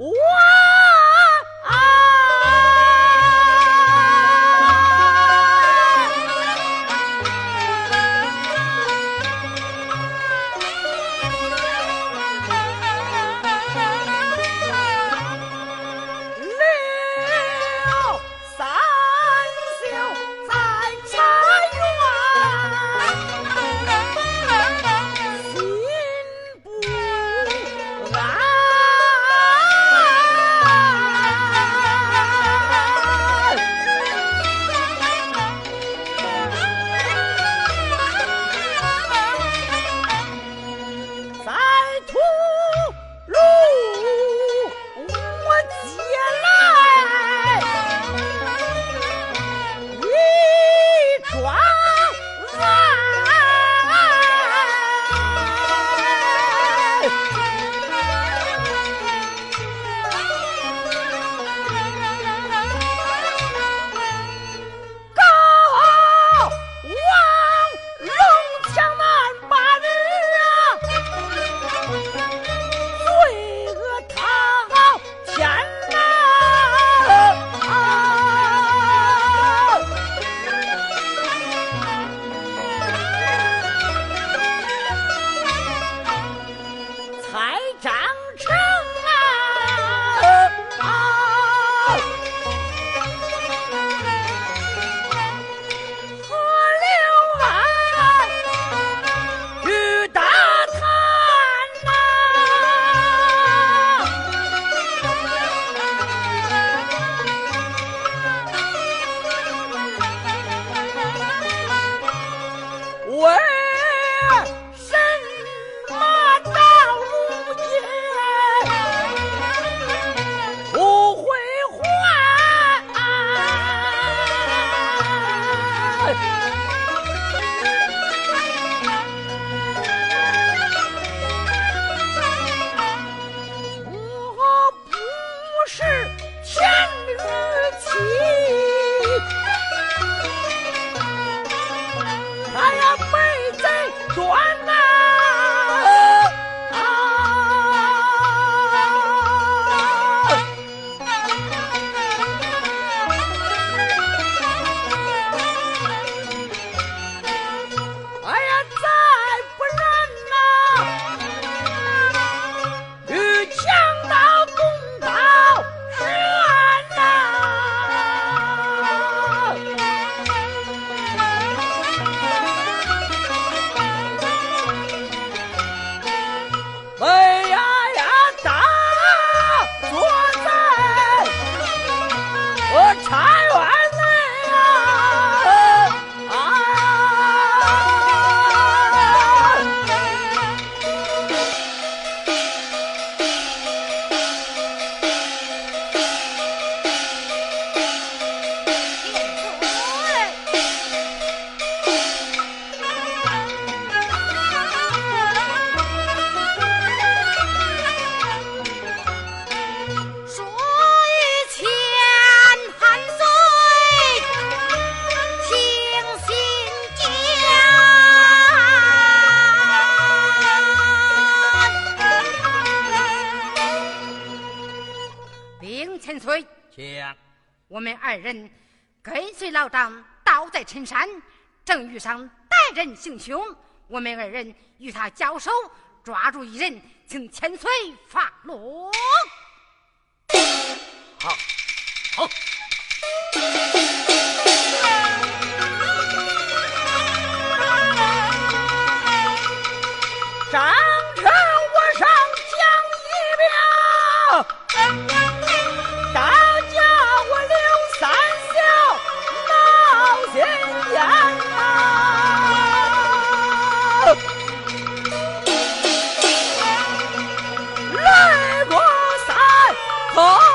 Wow! 老张倒在陈山，正遇上歹人行凶，我们二人与他交手，抓住一人，请千岁发落。好，好。Oh!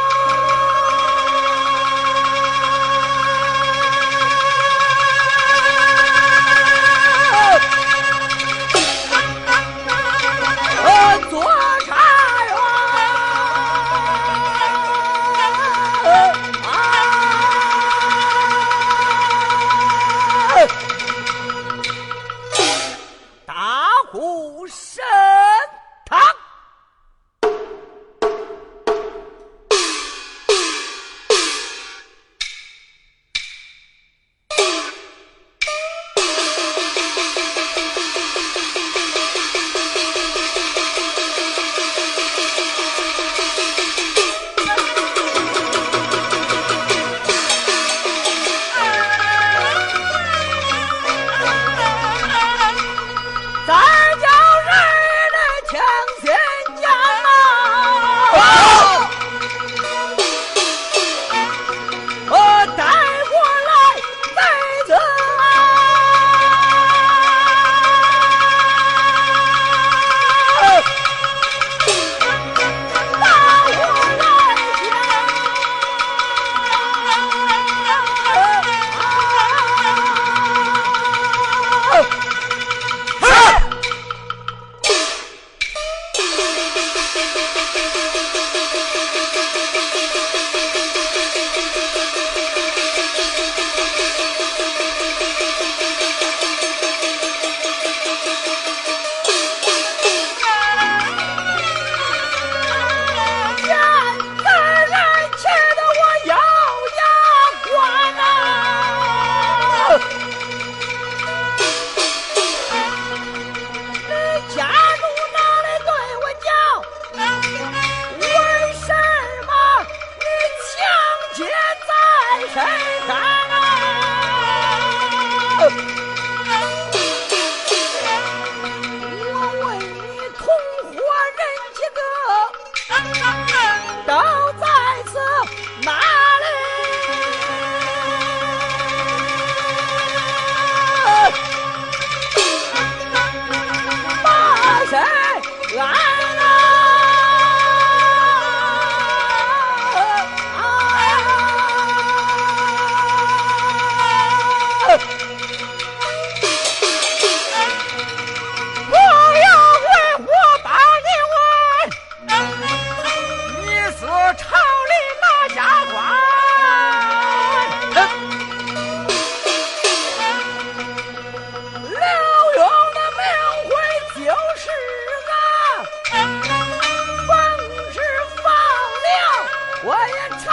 我也查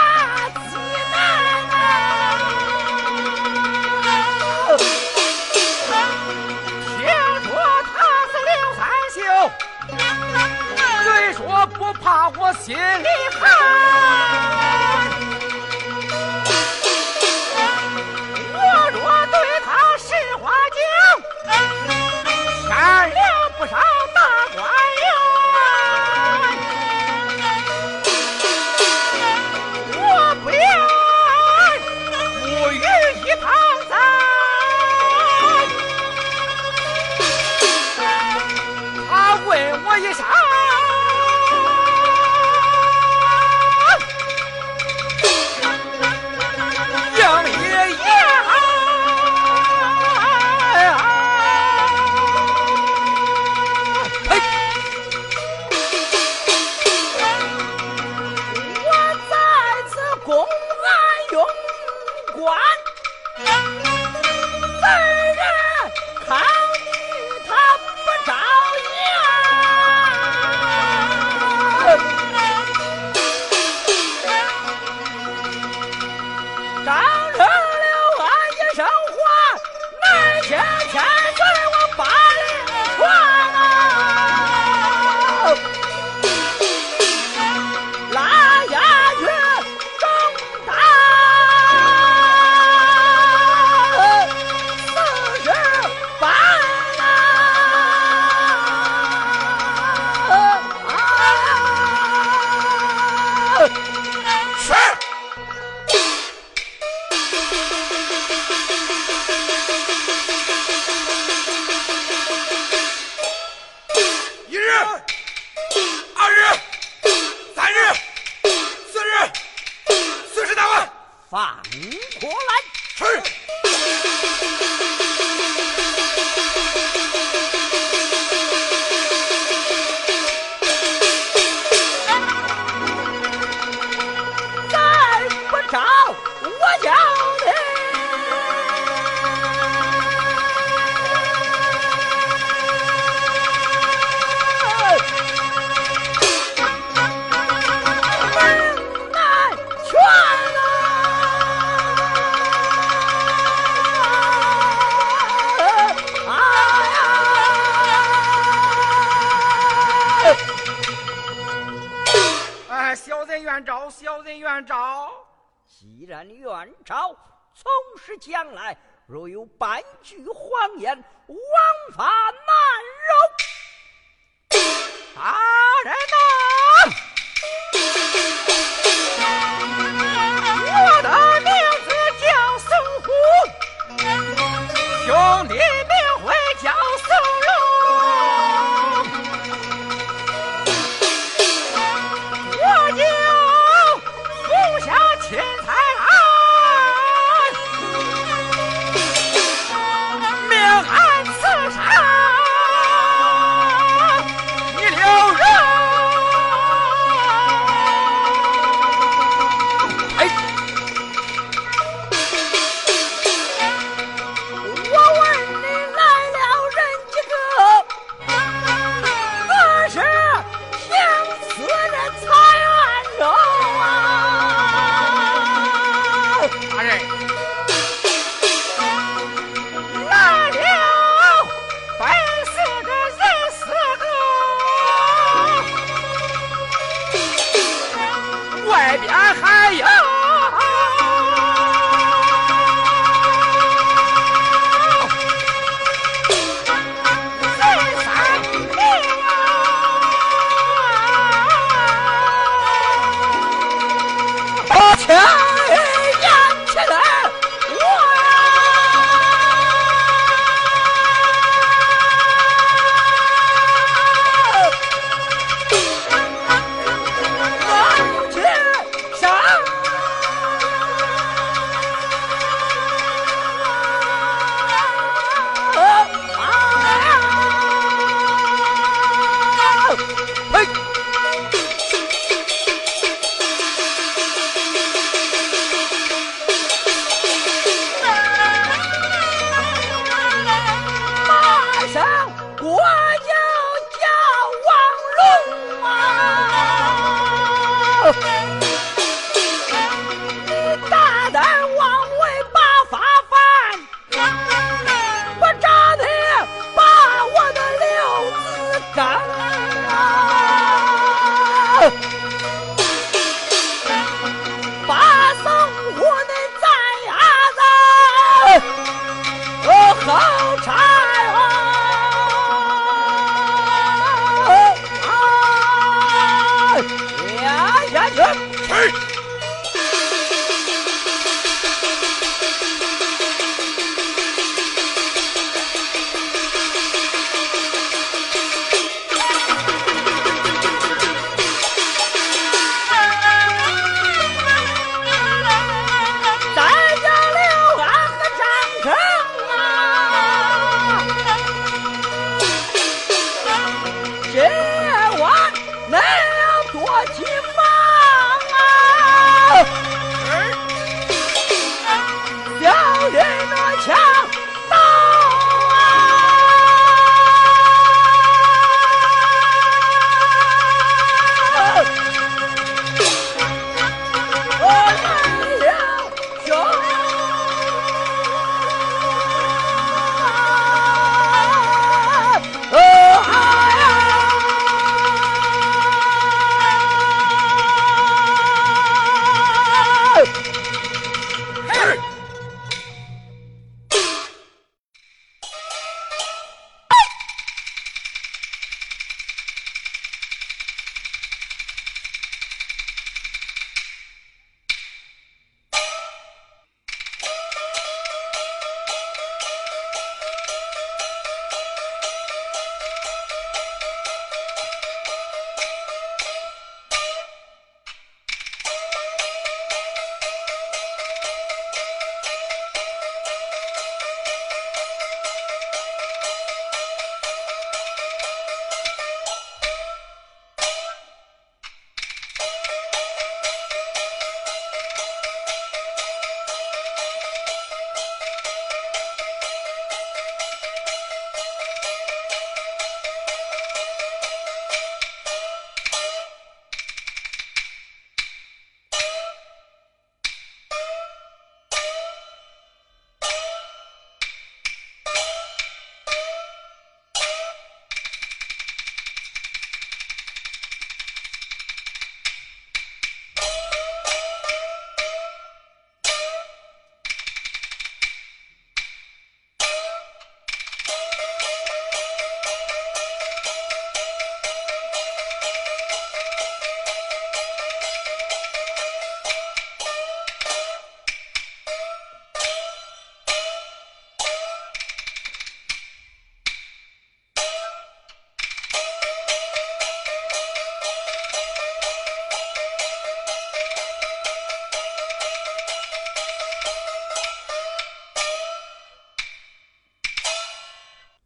起来啊。听说他是刘三秀，虽说不怕，我心里怕。元朝从使将来若有半句谎言枉法难容。大人呐！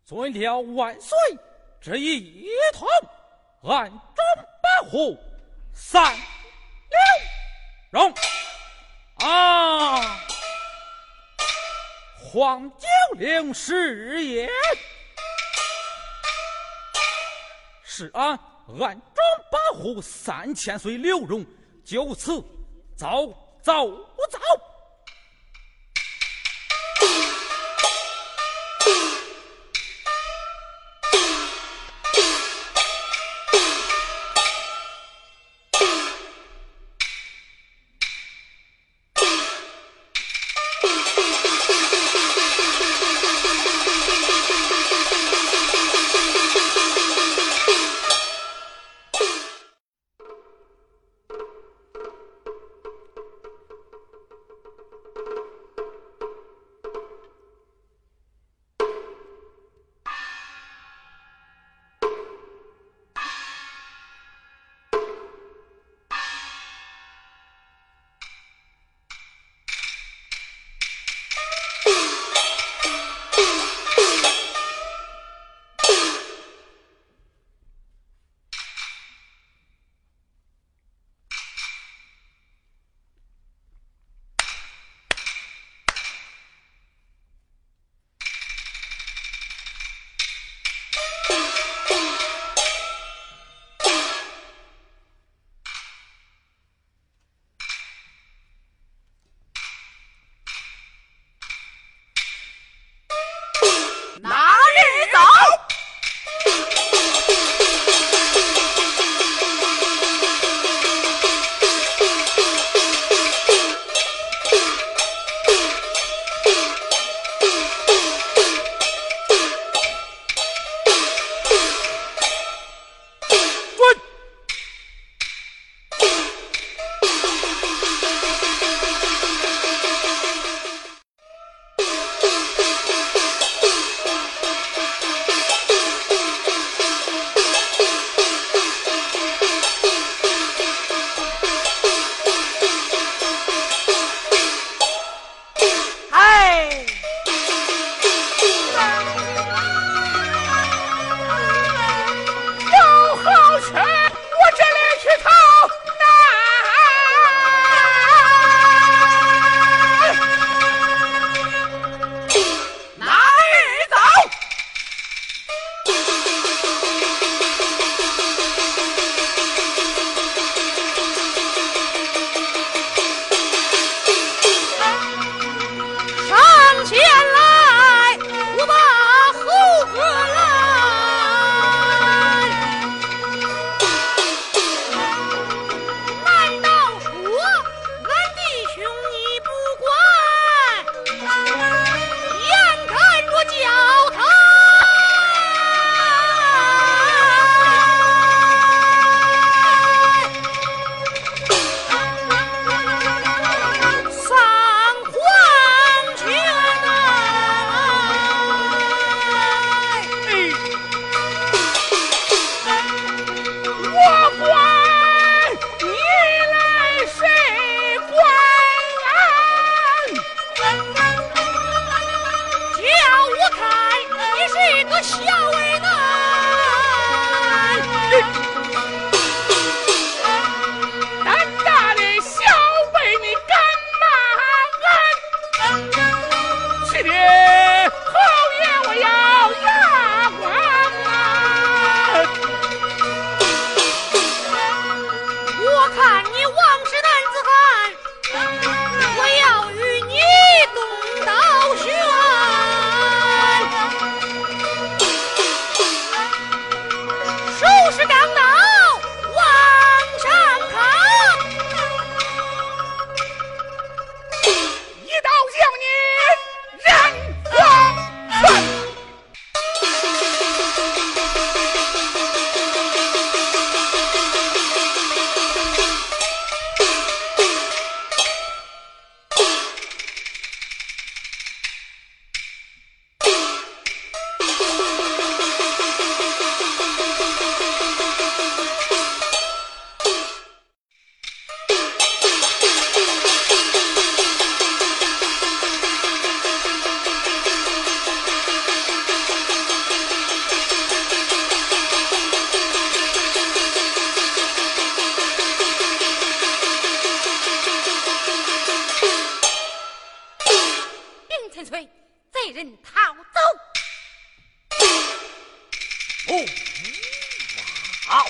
遵了万岁之意，一同暗中保护三六荣啊！黄九龄是也，是啊暗中保护三千岁刘荣，就此早早。Oh! Uau!